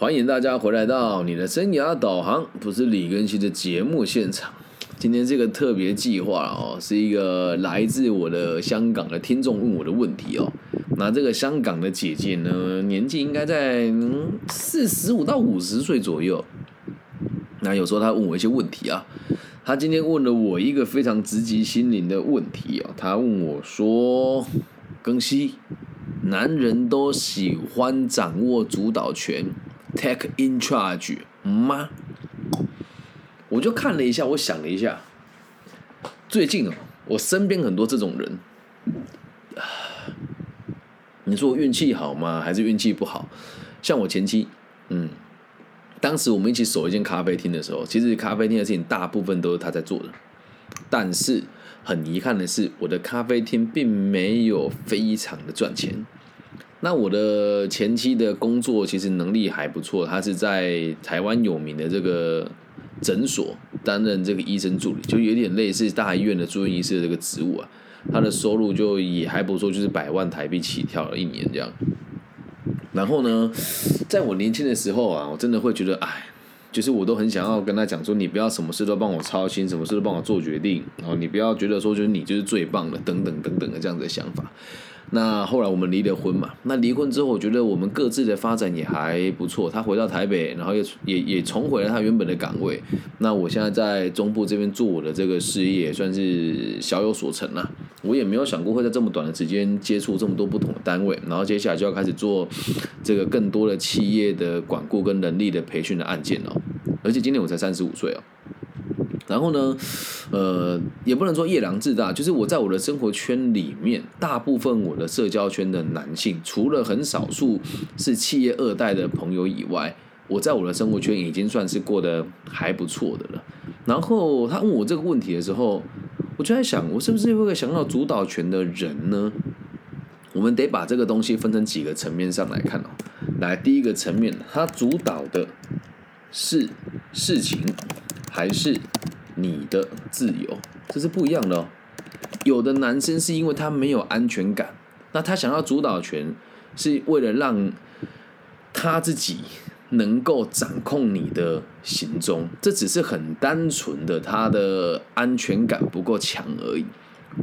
欢迎大家回来到你的生涯导航，不是李根希的节目现场。今天这个特别计划哦，是一个来自我的香港的听众问我的问题哦。那这个香港的姐姐呢，年纪应该在四十五到五十岁左右。那有时候她问我一些问题啊，她今天问了我一个非常直击心灵的问题哦。她问我说：“庚希，男人都喜欢掌握主导权。” Take in charge 吗？我就看了一下，我想了一下，最近哦，我身边很多这种人，你说我运气好吗？还是运气不好？像我前妻，嗯，当时我们一起守一间咖啡厅的时候，其实咖啡厅的事情大部分都是他在做的，但是很遗憾的是，我的咖啡厅并没有非常的赚钱。那我的前妻的工作其实能力还不错，他是在台湾有名的这个诊所担任这个医生助理，就有点类似大医院的住院医师的这个职务啊。他的收入就也还不错，就是百万台币起跳了一年这样。然后呢，在我年轻的时候啊，我真的会觉得，哎，就是我都很想要跟他讲说，你不要什么事都帮我操心，什么事都帮我做决定，然后你不要觉得说，就是你就是最棒的，等等等等的这样子的想法。那后来我们离了婚嘛？那离婚之后，我觉得我们各自的发展也还不错。他回到台北，然后又也也重回了他原本的岗位。那我现在在中部这边做我的这个事业，算是小有所成了。我也没有想过会在这么短的时间接触这么多不同的单位，然后接下来就要开始做这个更多的企业的管顾跟能力的培训的案件哦。而且今年我才三十五岁哦。然后呢，呃，也不能说夜郎自大，就是我在我的生活圈里面，大部分我的社交圈的男性，除了很少数是企业二代的朋友以外，我在我的生活圈已经算是过得还不错的了。然后他问我这个问题的时候，我就在想，我是不是一个想要主导权的人呢？我们得把这个东西分成几个层面上来看哦。来，第一个层面，他主导的是事情还是？你的自由，这是不一样的哦。有的男生是因为他没有安全感，那他想要主导权，是为了让他自己能够掌控你的行踪。这只是很单纯的他的安全感不够强而已。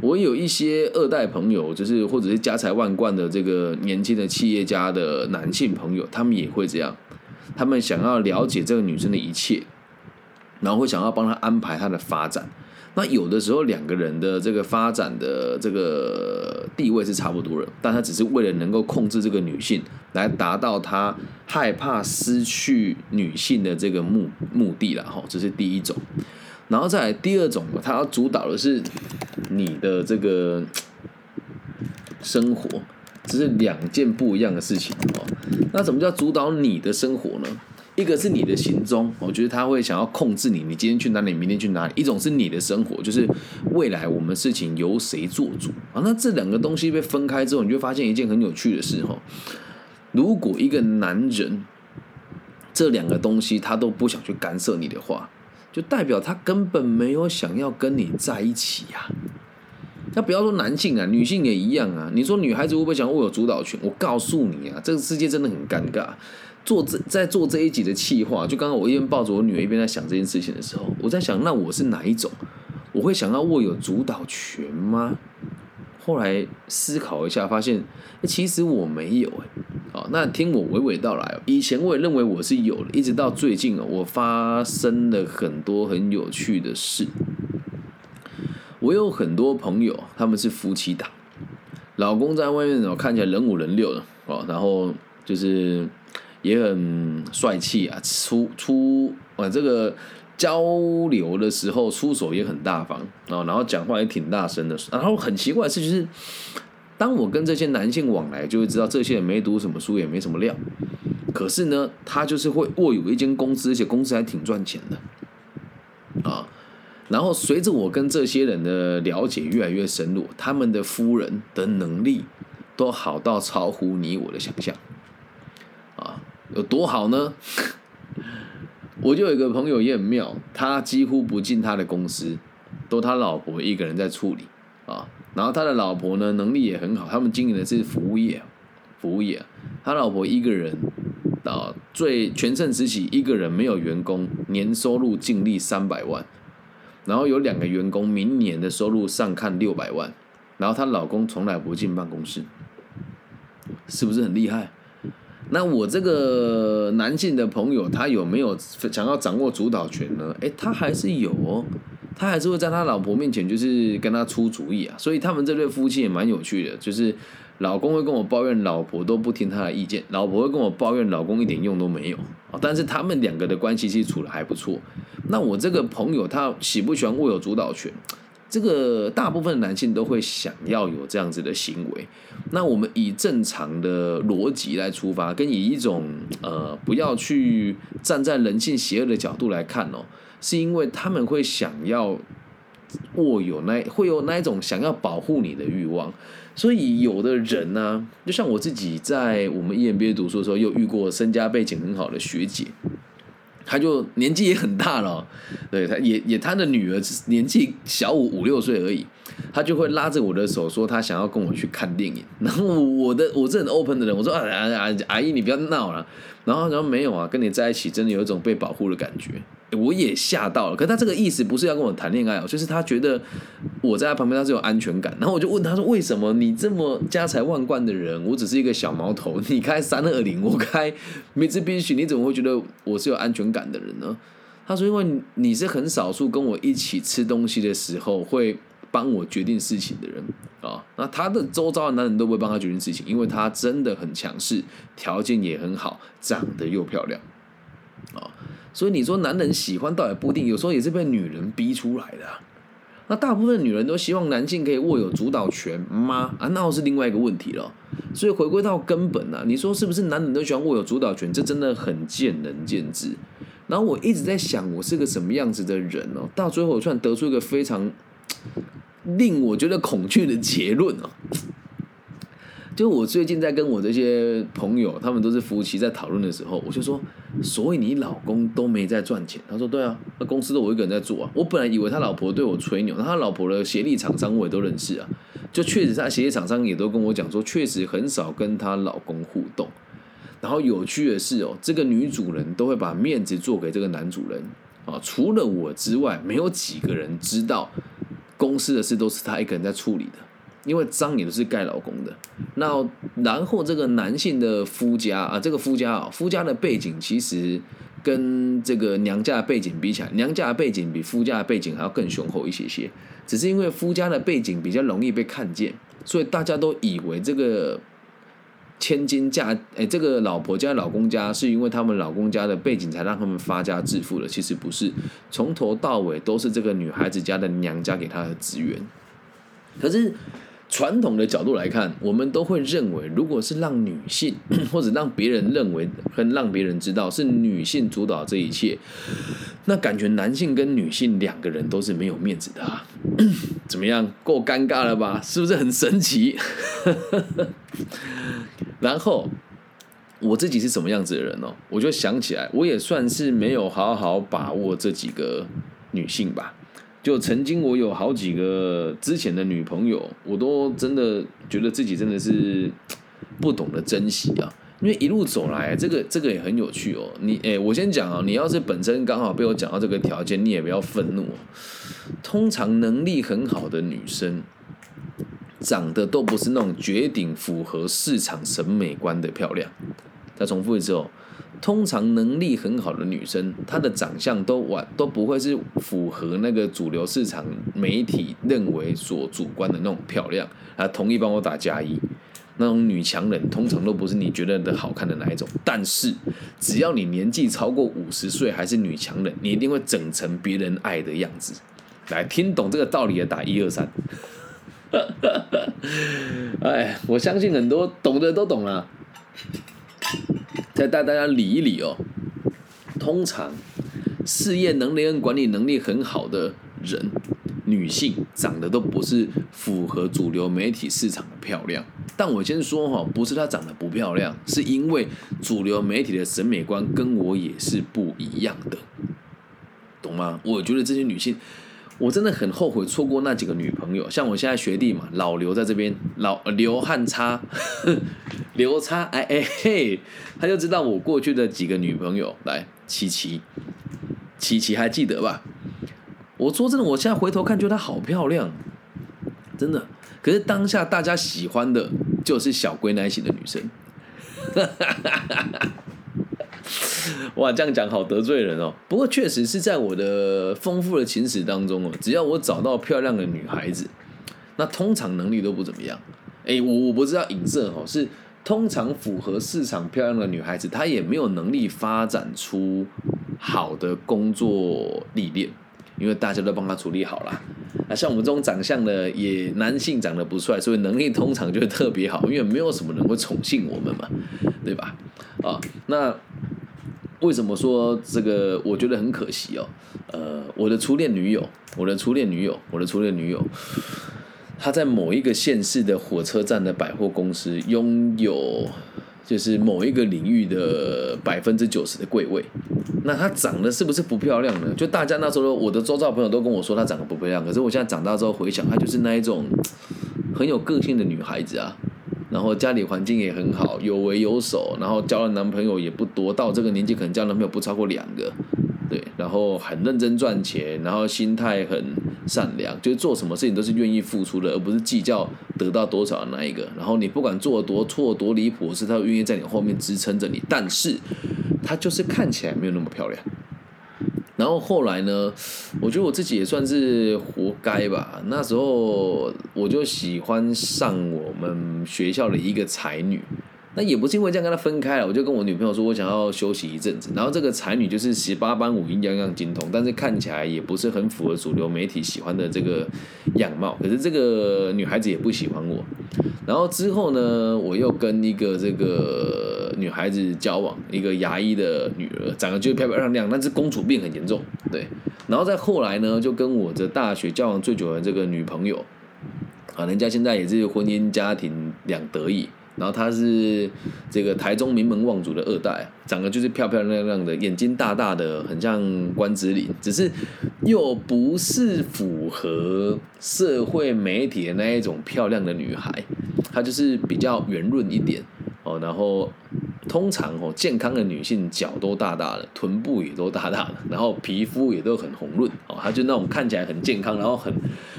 我有一些二代朋友，就是或者是家财万贯的这个年轻的企业家的男性朋友，他们也会这样，他们想要了解这个女生的一切。然后会想要帮他安排他的发展，那有的时候两个人的这个发展的这个地位是差不多的，但他只是为了能够控制这个女性，来达到他害怕失去女性的这个目目的了哈，这是第一种。然后再来第二种，他要主导的是你的这个生活，这是两件不一样的事情哦。那怎么叫主导你的生活呢？一个是你的行踪，我觉得他会想要控制你，你今天去哪里，明天去哪里。一种是你的生活，就是未来我们事情由谁做主啊？那这两个东西被分开之后，你就发现一件很有趣的事哈。如果一个男人这两个东西他都不想去干涉你的话，就代表他根本没有想要跟你在一起呀。那不要说男性啊，女性也一样啊。你说女孩子会不会想握有主导权？我告诉你啊，这个世界真的很尴尬。做这在做这一集的气话，就刚刚我一边抱着我女儿一边在想这件事情的时候，我在想，那我是哪一种？我会想要握有主导权吗？后来思考一下，发现其实我没有哎。好，那听我娓娓道来。以前我也认为我是有的，一直到最近哦，我发生了很多很有趣的事。我有很多朋友，他们是夫妻档，老公在外面哦看起来人五人六的哦，然后就是。也很帅气啊，出出啊这个交流的时候出手也很大方啊，然后讲话也挺大声的。然后很奇怪的事就是，当我跟这些男性往来，就会知道这些人没读什么书，也没什么料。可是呢，他就是会握有一间公司，而且公司还挺赚钱的啊。然后随着我跟这些人的了解越来越深入，他们的夫人的能力都好到超乎你我的想象。有多好呢？我就有一个朋友也很妙，他几乎不进他的公司，都他老婆一个人在处理啊。然后他的老婆呢，能力也很好，他们经营的是服务业，服务业。他老婆一个人啊，最全盛时期一个人没有员工，年收入净利三百万，然后有两个员工，明年的收入上看六百万，然后她老公从来不进办公室，是不是很厉害？那我这个男性的朋友，他有没有想要掌握主导权呢？诶，他还是有哦，他还是会在他老婆面前就是跟他出主意啊。所以他们这对夫妻也蛮有趣的，就是老公会跟我抱怨老婆都不听他的意见，老婆会跟我抱怨老公一点用都没有啊。但是他们两个的关系其实处的还不错。那我这个朋友他喜不喜欢握有主导权？这个大部分男性都会想要有这样子的行为，那我们以正常的逻辑来出发，跟以一种呃不要去站在人性邪恶的角度来看哦，是因为他们会想要握有那会有那一种想要保护你的欲望，所以有的人呢，就像我自己在我们 EMBA 读书的时候，又遇过身家背景很好的学姐。他就年纪也很大了，对，他也也他的女儿年纪小我五六岁而已，他就会拉着我的手说他想要跟我去看电影，然后我的我是很 open 的人，我说啊啊啊阿姨你不要闹了，然后他说没有啊，跟你在一起真的有一种被保护的感觉。我也吓到了，可他这个意思不是要跟我谈恋爱哦，就是他觉得我在他旁边他是有安全感。然后我就问他说：“为什么你这么家财万贯的人，我只是一个小毛头，你开三二零，我开梅兹宾奇，你怎么会觉得我是有安全感的人呢？”他说：“因为你是很少数跟我一起吃东西的时候会帮我决定事情的人啊。那他的周遭的男人都不会帮他决定事情，因为他真的很强势，条件也很好，长得又漂亮啊。”所以你说男人喜欢倒也不一定，有时候也是被女人逼出来的。那大部分女人都希望男性可以握有主导权吗？啊，那是另外一个问题了。所以回归到根本啊，你说是不是男人都喜欢握有主导权？这真的很见仁见智。然后我一直在想，我是个什么样子的人哦？到最后我突然得出一个非常令我觉得恐惧的结论哦。就我最近在跟我这些朋友，他们都是夫妻，在讨论的时候，我就说，所以你老公都没在赚钱？他说，对啊，那公司都我一个人在做啊。我本来以为他老婆对我吹牛，那他老婆的协力厂商我也都认识啊。就确实他协力厂商也都跟我讲说，确实很少跟他老公互动。然后有趣的是哦，这个女主人都会把面子做给这个男主人啊，除了我之外，没有几个人知道公司的事都是她一个人在处理的。因为章也都是盖老公的，那然后这个男性的夫家啊，这个夫家啊，夫家的背景其实跟这个娘家的背景比起来，娘家的背景比夫家的背景还要更雄厚一些些。只是因为夫家的背景比较容易被看见，所以大家都以为这个千金嫁哎，这个老婆家老公家是因为他们老公家的背景才让他们发家致富的。其实不是，从头到尾都是这个女孩子家的娘家给她的资源。可是。传统的角度来看，我们都会认为，如果是让女性 或者让别人认为，跟让别人知道是女性主导这一切，那感觉男性跟女性两个人都是没有面子的啊！怎么样，够尴尬了吧？是不是很神奇？然后我自己是什么样子的人哦？我就想起来，我也算是没有好好把握这几个女性吧。就曾经我有好几个之前的女朋友，我都真的觉得自己真的是不懂得珍惜啊。因为一路走来，这个这个也很有趣哦。你哎，我先讲啊，你要是本身刚好被我讲到这个条件，你也不要愤怒。通常能力很好的女生，长得都不是那种绝顶符合市场审美观的漂亮。再重复一次哦。通常能力很好的女生，她的长相都完都不会是符合那个主流市场媒体认为所主观的那种漂亮啊。同意帮我打加一，那种女强人通常都不是你觉得的好看的那一种。但是只要你年纪超过五十岁还是女强人，你一定会整成别人爱的样子。来，听懂这个道理的打一二三。哎，我相信很多懂的都懂了。再带大家理一理哦。通常事业能力跟管理能力很好的人，女性长得都不是符合主流媒体市场的漂亮。但我先说哈，不是她长得不漂亮，是因为主流媒体的审美观跟我也是不一样的，懂吗？我觉得这些女性，我真的很后悔错过那几个女朋友。像我现在学弟嘛，老刘在这边，老刘汉差。刘叉，哎哎嘿，他就知道我过去的几个女朋友，来琪琪，琪琪还记得吧？我说真的，我现在回头看，觉得她好漂亮，真的。可是当下大家喜欢的就是小龟那型的女生，哇，这样讲好得罪人哦。不过确实是在我的丰富的情史当中哦，只要我找到漂亮的女孩子，那通常能力都不怎么样。哎，我我不知道影射哦，是通常符合市场漂亮的女孩子，她也没有能力发展出好的工作历练。因为大家都帮她处理好了，啊，像我们这种长相的，也男性长得不帅，所以能力通常就会特别好，因为没有什么人会宠幸我们嘛，对吧？啊，那为什么说这个？我觉得很可惜哦。呃，我的初恋女友，我的初恋女友，我的初恋女友，她在某一个县市的火车站的百货公司拥有。就是某一个领域的百分之九十的贵位，那她长得是不是不漂亮呢？就大家那时候，我的周遭朋友都跟我说她长得不漂亮，可是我现在长大之后回想，她就是那一种很有个性的女孩子啊。然后家里环境也很好，有为有守，然后交的男朋友也不多，到这个年纪可能交男朋友不超过两个。对，然后很认真赚钱，然后心态很善良，就是做什么事情都是愿意付出的，而不是计较得到多少的那一个。然后你不管做多错多离谱，是他愿意在你后面支撑着你，但是他就是看起来没有那么漂亮。然后后来呢，我觉得我自己也算是活该吧。那时候我就喜欢上我们学校的一个才女。那也不是因为这样跟他分开了，我就跟我女朋友说，我想要休息一阵子。然后这个才女就是十八般武艺样样精通，但是看起来也不是很符合主流媒体喜欢的这个样貌。可是这个女孩子也不喜欢我。然后之后呢，我又跟一个这个女孩子交往，一个牙医的女儿，长得就漂漂亮亮，但是公主病很严重。对。然后再后来呢，就跟我的大学交往最久的这个女朋友，啊，人家现在也是婚姻家庭两得意。然后她是这个台中名门望族的二代，长得就是漂漂亮亮的，眼睛大大的，很像关之琳，只是又不是符合社会媒体的那一种漂亮的女孩，她就是比较圆润一点哦，然后。通常哦，健康的女性脚都大大的，臀部也都大大的，然后皮肤也都很红润哦，她就那种看起来很健康，然后很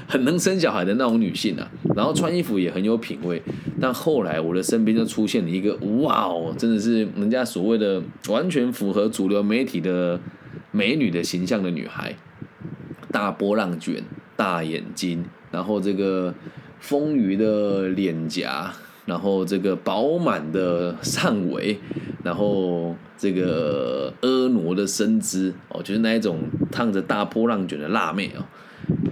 很能生小孩的那种女性啊，然后穿衣服也很有品味。但后来我的身边就出现了一个，哇哦，真的是人家所谓的完全符合主流媒体的美女的形象的女孩，大波浪卷，大眼睛，然后这个丰腴的脸颊。然后这个饱满的上围，然后这个婀娜的身姿哦，就是那一种烫着大波浪卷的辣妹哦。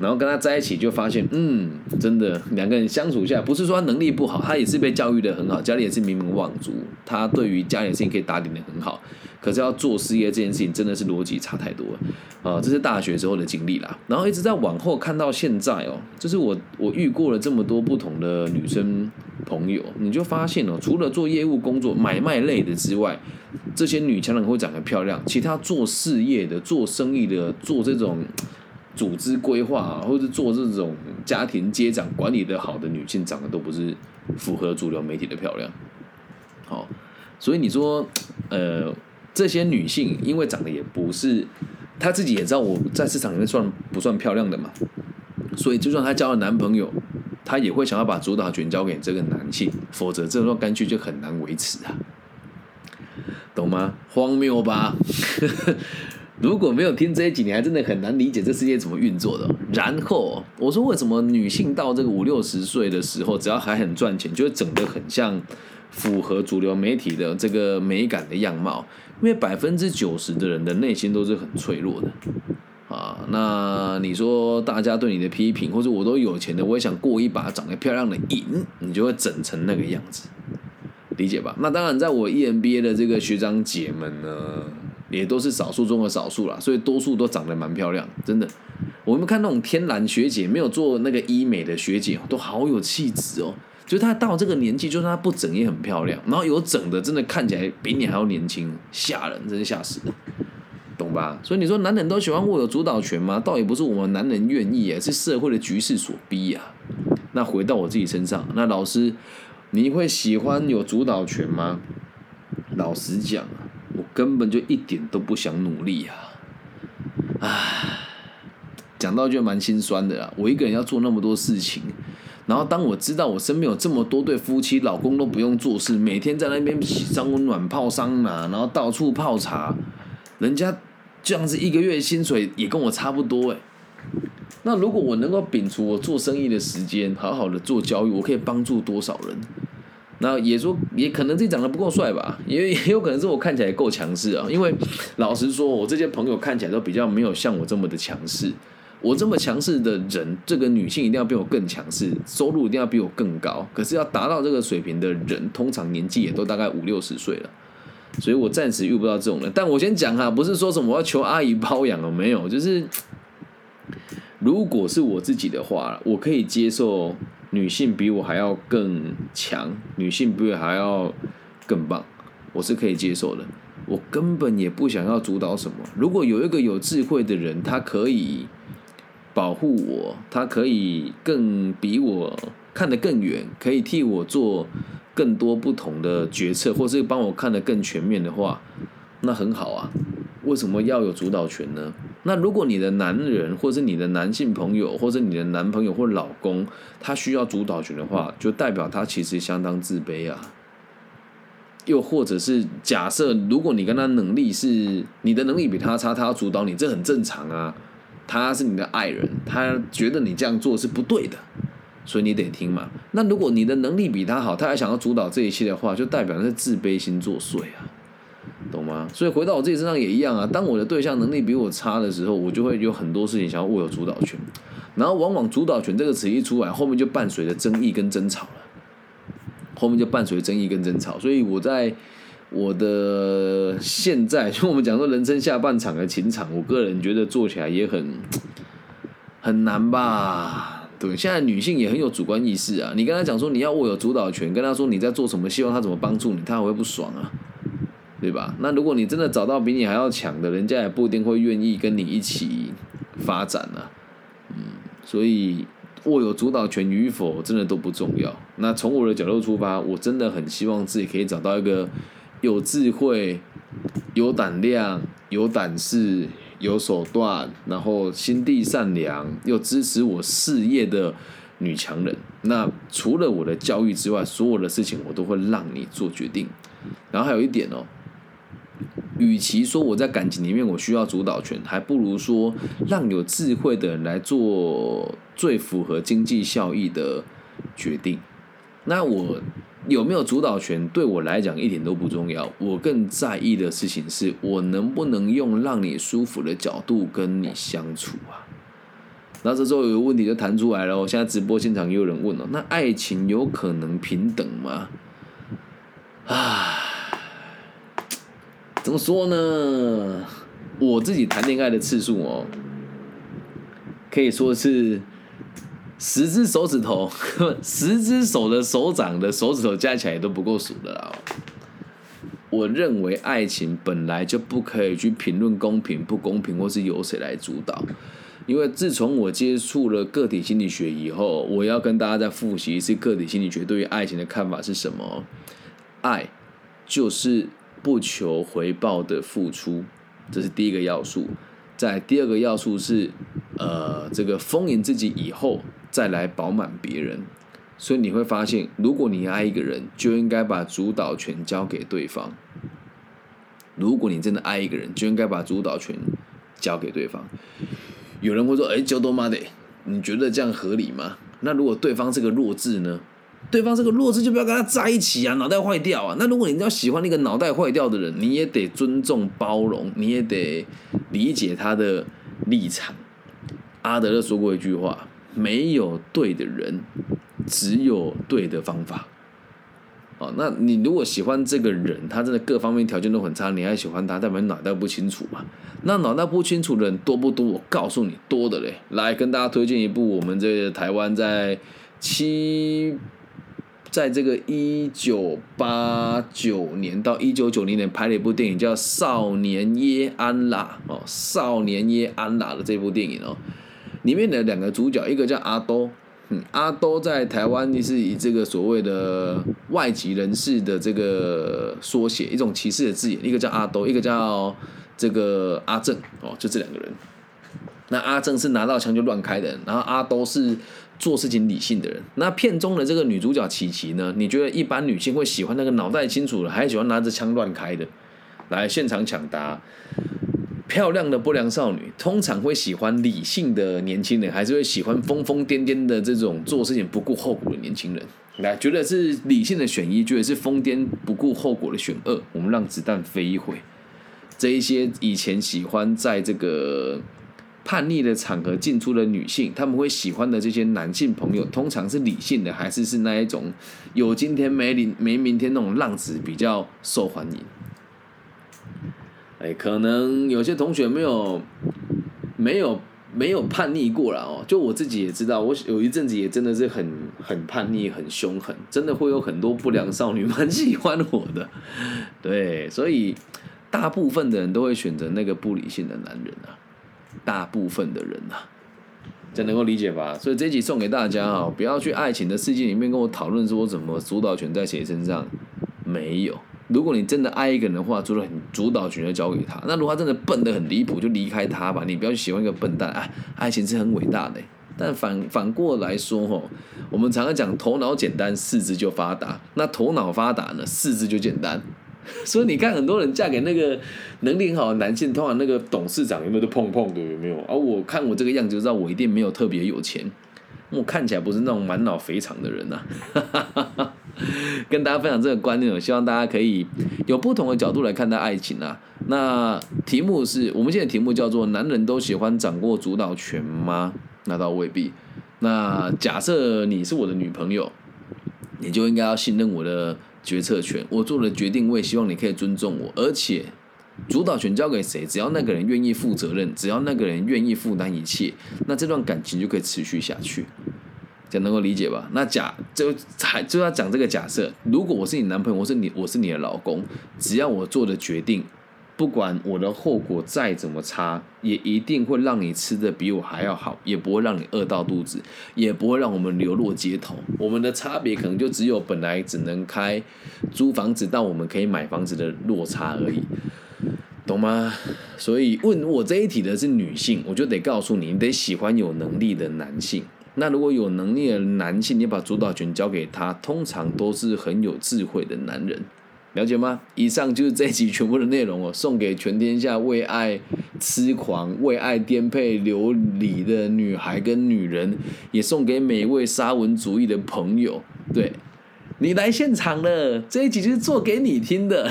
然后跟他在一起就发现，嗯，真的两个人相处下，不是说他能力不好，他也是被教育的很好，家里也是名门望族，他对于家里的事情可以打点的很好。可是要做事业这件事情，真的是逻辑差太多了啊！这是大学时候的经历啦，然后一直在往后看到现在哦，就是我我遇过了这么多不同的女生朋友，你就发现哦，除了做业务工作、买卖类的之外，这些女强人会长得漂亮，其他做事业的、做生意的、做这种组织规划啊，或者做这种家庭接长管理的好的女性，长得都不是符合主流媒体的漂亮。好，所以你说，呃。这些女性因为长得也不是，她自己也知道我在市场里面算不算漂亮的嘛，所以就算她交了男朋友，她也会想要把主导权交给这个男性，否则这段关系就很难维持啊，懂吗？荒谬吧？如果没有听这一集，你还真的很难理解这世界怎么运作的。然后我说，为什么女性到这个五六十岁的时候，只要还很赚钱，就会整得很像？符合主流媒体的这个美感的样貌，因为百分之九十的人的内心都是很脆弱的啊。那你说大家对你的批评，或者我都有钱的，我也想过一把长得漂亮的瘾，你就会整成那个样子，理解吧？那当然，在我 EMBA 的这个学长姐们呢，也都是少数中的少数啦，所以多数都长得蛮漂亮，真的。我们看那种天然学姐，没有做那个医美的学姐，都好有气质哦。就她到这个年纪，就算她不整也很漂亮，然后有整的，真的看起来比你还要年轻，吓人，真是吓死人，懂吧？所以你说男人都喜欢握有主导权吗？倒也不是我们男人愿意，是社会的局势所逼呀。那回到我自己身上，那老师，你会喜欢有主导权吗？老实讲啊，我根本就一点都不想努力啊！唉，讲到就蛮心酸的啦。我一个人要做那么多事情，然后当我知道我身边有这么多对夫妻，老公都不用做事，每天在那边洗桑温暖泡桑拿，然后到处泡茶，人家这样子一个月薪水也跟我差不多哎。那如果我能够摒除我做生意的时间，好好的做教育，我可以帮助多少人？那也说，也可能自己长得不够帅吧，也 也有可能是我看起来够强势啊。因为老实说，我这些朋友看起来都比较没有像我这么的强势。我这么强势的人，这个女性一定要比我更强势，收入一定要比我更高。可是要达到这个水平的人，通常年纪也都大概五六十岁了。所以我暂时遇不到这种人。但我先讲哈，不是说什么我要求阿姨包养哦，没有，就是如果是我自己的话，我可以接受。女性比我还要更强，女性比我还要更棒，我是可以接受的。我根本也不想要主导什么。如果有一个有智慧的人，他可以保护我，他可以更比我看得更远，可以替我做更多不同的决策，或是帮我看得更全面的话，那很好啊。为什么要有主导权呢？那如果你的男人，或是你的男性朋友，或者你的男朋友或老公，他需要主导权的话，就代表他其实相当自卑啊。又或者是假设，如果你跟他能力是你的能力比他差，他要主导你，这很正常啊。他是你的爱人，他觉得你这样做是不对的，所以你得听嘛。那如果你的能力比他好，他还想要主导这一切的话，就代表是自卑心作祟啊。懂吗？所以回到我自己身上也一样啊。当我的对象能力比我差的时候，我就会有很多事情想要握有主导权。然后往往“主导权”这个词一出来，后面就伴随着争议跟争吵了。后面就伴随争议跟争吵。所以我在我的现在，就我们讲说人生下半场的情场，我个人觉得做起来也很很难吧？对，现在女性也很有主观意识啊。你跟她讲说你要握有主导权，跟她说你在做什么，希望她怎么帮助你，她会不爽啊。对吧？那如果你真的找到比你还要强的，人家也不一定会愿意跟你一起发展啊。嗯，所以握有主导权与否，真的都不重要。那从我的角度出发，我真的很希望自己可以找到一个有智慧、有胆量、有胆识、有手段，然后心地善良又支持我事业的女强人。那除了我的教育之外，所有的事情我都会让你做决定。然后还有一点哦。与其说我在感情里面我需要主导权，还不如说让有智慧的人来做最符合经济效益的决定。那我有没有主导权对我来讲一点都不重要，我更在意的事情是我能不能用让你舒服的角度跟你相处啊。那这时候有个问题就弹出来了，现在直播现场也有人问了，那爱情有可能平等吗？啊？怎么说呢？我自己谈恋爱的次数哦，可以说是十只手指头，十只手的手掌的手指头加起来都不够数的啦。我认为爱情本来就不可以去评论公平不公平，或是由谁来主导。因为自从我接触了个体心理学以后，我要跟大家再复习一次个体心理学对于爱情的看法是什么？爱就是。不求回报的付出，这是第一个要素。在第二个要素是，呃，这个丰盈自己以后再来饱满别人。所以你会发现，如果你爱一个人，就应该把主导权交给对方。如果你真的爱一个人，就应该把主导权交给对方。有人会说：“哎，交多妈的，你觉得这样合理吗？”那如果对方是个弱智呢？对方这个弱智就不要跟他在一起啊，脑袋坏掉啊！那如果你要喜欢那个脑袋坏掉的人，你也得尊重包容，你也得理解他的立场。阿德勒说过一句话：没有对的人，只有对的方法。哦，那你如果喜欢这个人，他真的各方面条件都很差，你还喜欢他，代表脑袋不清楚嘛？那脑袋不清楚的人多不多？我告诉你，多的嘞！来跟大家推荐一部我们这个台湾在七。在这个一九八九年到一九九零年拍了一部电影，叫《少年耶安娜》哦，《少年耶安娜》的这部电影哦，里面的两个主角，一个叫阿多，嗯，阿都在台湾是以这个所谓的外籍人士的这个缩写，一种歧视的字眼，一个叫阿都，一个叫这个阿正哦，就这两个人。那阿正是拿到枪就乱开的，然后阿都是做事情理性的人。那片中的这个女主角琪琪呢？你觉得一般女性会喜欢那个脑袋清楚的，还是喜欢拿着枪乱开的？来现场抢答。漂亮的不良少女通常会喜欢理性的年轻人，还是会喜欢疯疯癫癫的这种做事情不顾后果的年轻人？来，觉得是理性的选一，觉得是疯癫不顾后果的选二。我们让子弹飞一回。这一些以前喜欢在这个叛逆的场合进出的女性，他们会喜欢的这些男性朋友，通常是理性的，还是是那一种有今天没明没明天那种浪子比较受欢迎？哎，可能有些同学没有没有没有叛逆过了哦。就我自己也知道，我有一阵子也真的是很很叛逆、很凶狠，真的会有很多不良少女蛮喜欢我的。对，所以大部分的人都会选择那个不理性的男人啊。大部分的人啊，这能够理解吧？所以这一集送给大家啊，不要去爱情的世界里面跟我讨论说怎么主导权在谁身上，没有。如果你真的爱一个人的话，主导主导权就交给他。那如果他真的笨得很离谱，就离开他吧。你不要去喜欢一个笨蛋啊！爱情是很伟大的，但反反过来说吼，我们常常讲头脑简单，四肢就发达。那头脑发达呢，四肢就简单。所以你看，很多人嫁给那个能力很好的男性，通常那个董事长有没有都碰碰的，有没有？而我看我这个样子，就知道我一定没有特别有钱。我看起来不是那种满脑肥肠的人呐。跟大家分享这个观念，我希望大家可以有不同的角度来看待爱情啊。那题目是我们现在题目叫做“男人都喜欢掌握主导权吗？”那倒未必。那假设你是我的女朋友，你就应该要信任我的决策权。我做的决定，我也希望你可以尊重我。而且，主导权交给谁，只要那个人愿意负责任，只要那个人愿意负担一切，那这段感情就可以持续下去。这能够理解吧？那假就还就要讲这个假设，如果我是你男朋友，我是你，我是你的老公，只要我做的决定，不管我的后果再怎么差，也一定会让你吃的比我还要好，也不会让你饿到肚子，也不会让我们流落街头。我们的差别可能就只有本来只能开租房子到我们可以买房子的落差而已，懂吗？所以问我这一题的是女性，我就得告诉你，你得喜欢有能力的男性。那如果有能力的男性，你把主导权交给他，通常都是很有智慧的男人，了解吗？以上就是这一集全部的内容哦，送给全天下为爱痴狂、为爱颠沛流离的女孩跟女人，也送给每一位沙文主义的朋友。对，你来现场了，这一集就是做给你听的，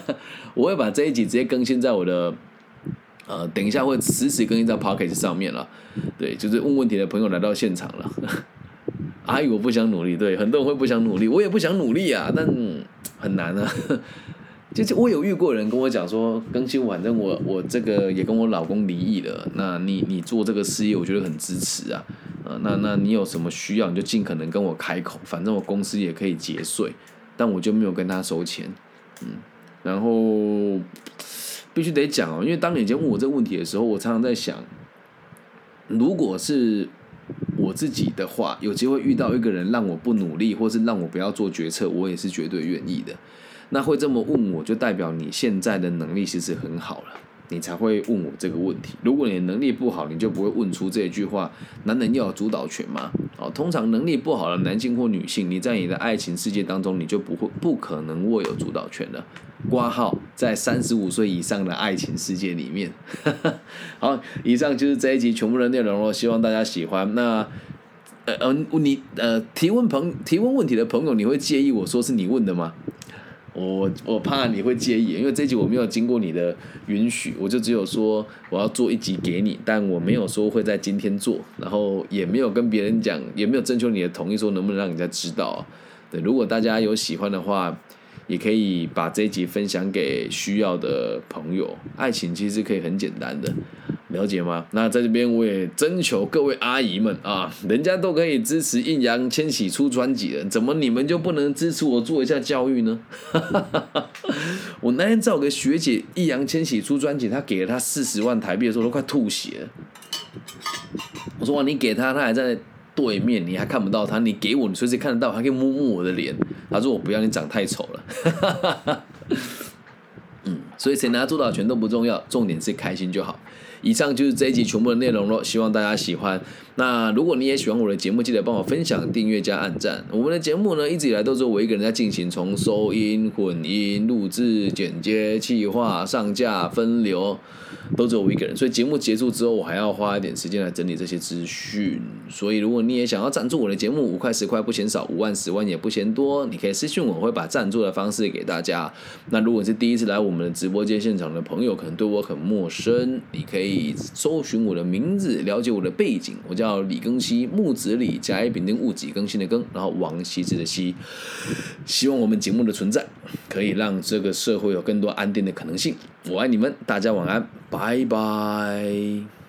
我会把这一集直接更新在我的。呃，等一下会实时更新在 Pocket 上面了。对，就是问问题的朋友来到现场了。阿姨，我不想努力。对，很多人会不想努力，我也不想努力啊，但很难啊。就是我有遇过人跟我讲说，更新反正我我这个也跟我老公离异了。那你你做这个事业，我觉得很支持啊。呃，那那你有什么需要，你就尽可能跟我开口，反正我公司也可以节税，但我就没有跟他收钱。嗯，然后。必须得讲哦，因为当你在问我这个问题的时候，我常常在想，如果是自己的话，有机会遇到一个人让我不努力，或是让我不要做决策，我也是绝对愿意的。那会这么问我，就代表你现在的能力其实很好了。你才会问我这个问题。如果你能力不好，你就不会问出这一句话：“男人要有主导权吗？”哦，通常能力不好的男性或女性，你在你的爱情世界当中，你就不会不可能握有主导权了。挂号在三十五岁以上的爱情世界里面。好，以上就是这一集全部的内容了，希望大家喜欢。那呃呃，你呃提问朋提问问题的朋友，你会介意我说是你问的吗？我我怕你会介意，因为这集我没有经过你的允许，我就只有说我要做一集给你，但我没有说会在今天做，然后也没有跟别人讲，也没有征求你的同意，说能不能让人家知道。对，如果大家有喜欢的话。也可以把这一集分享给需要的朋友。爱情其实可以很简单的，了解吗？那在这边我也征求各位阿姨们啊，人家都可以支持易烊千玺出专辑了，怎么你们就不能支持我做一下教育呢？我那天找个学姐，易烊千玺出专辑，他给了他四十万台币的时候，都快吐血了。我说哇，你给他，他还在。对面你还看不到他，你给我，你随时看得到，还可以摸摸我的脸。他说我不要你长太丑了。所以谁拿主导权都不重要，重点是开心就好。以上就是这一集全部的内容了，希望大家喜欢。那如果你也喜欢我的节目，记得帮我分享、订阅加按赞。我们的节目呢，一直以来都是我一个人在进行，从收音、混音、录制、剪接、企划、上架、分流，都只有我一个人。所以节目结束之后，我还要花一点时间来整理这些资讯。所以如果你也想要赞助我的节目，五块十块不嫌少，五万十万也不嫌多，你可以私信我我，会把赞助的方式给大家。那如果是第一次来我们的直直播间现场的朋友，可能对我很陌生，你可以搜寻我的名字，了解我的背景，我叫。李庚希，木子李，甲乙丙丁戊己庚辛的庚，然后王羲之的羲。希望我们节目的存在，可以让这个社会有更多安定的可能性。我爱你们，大家晚安，拜拜。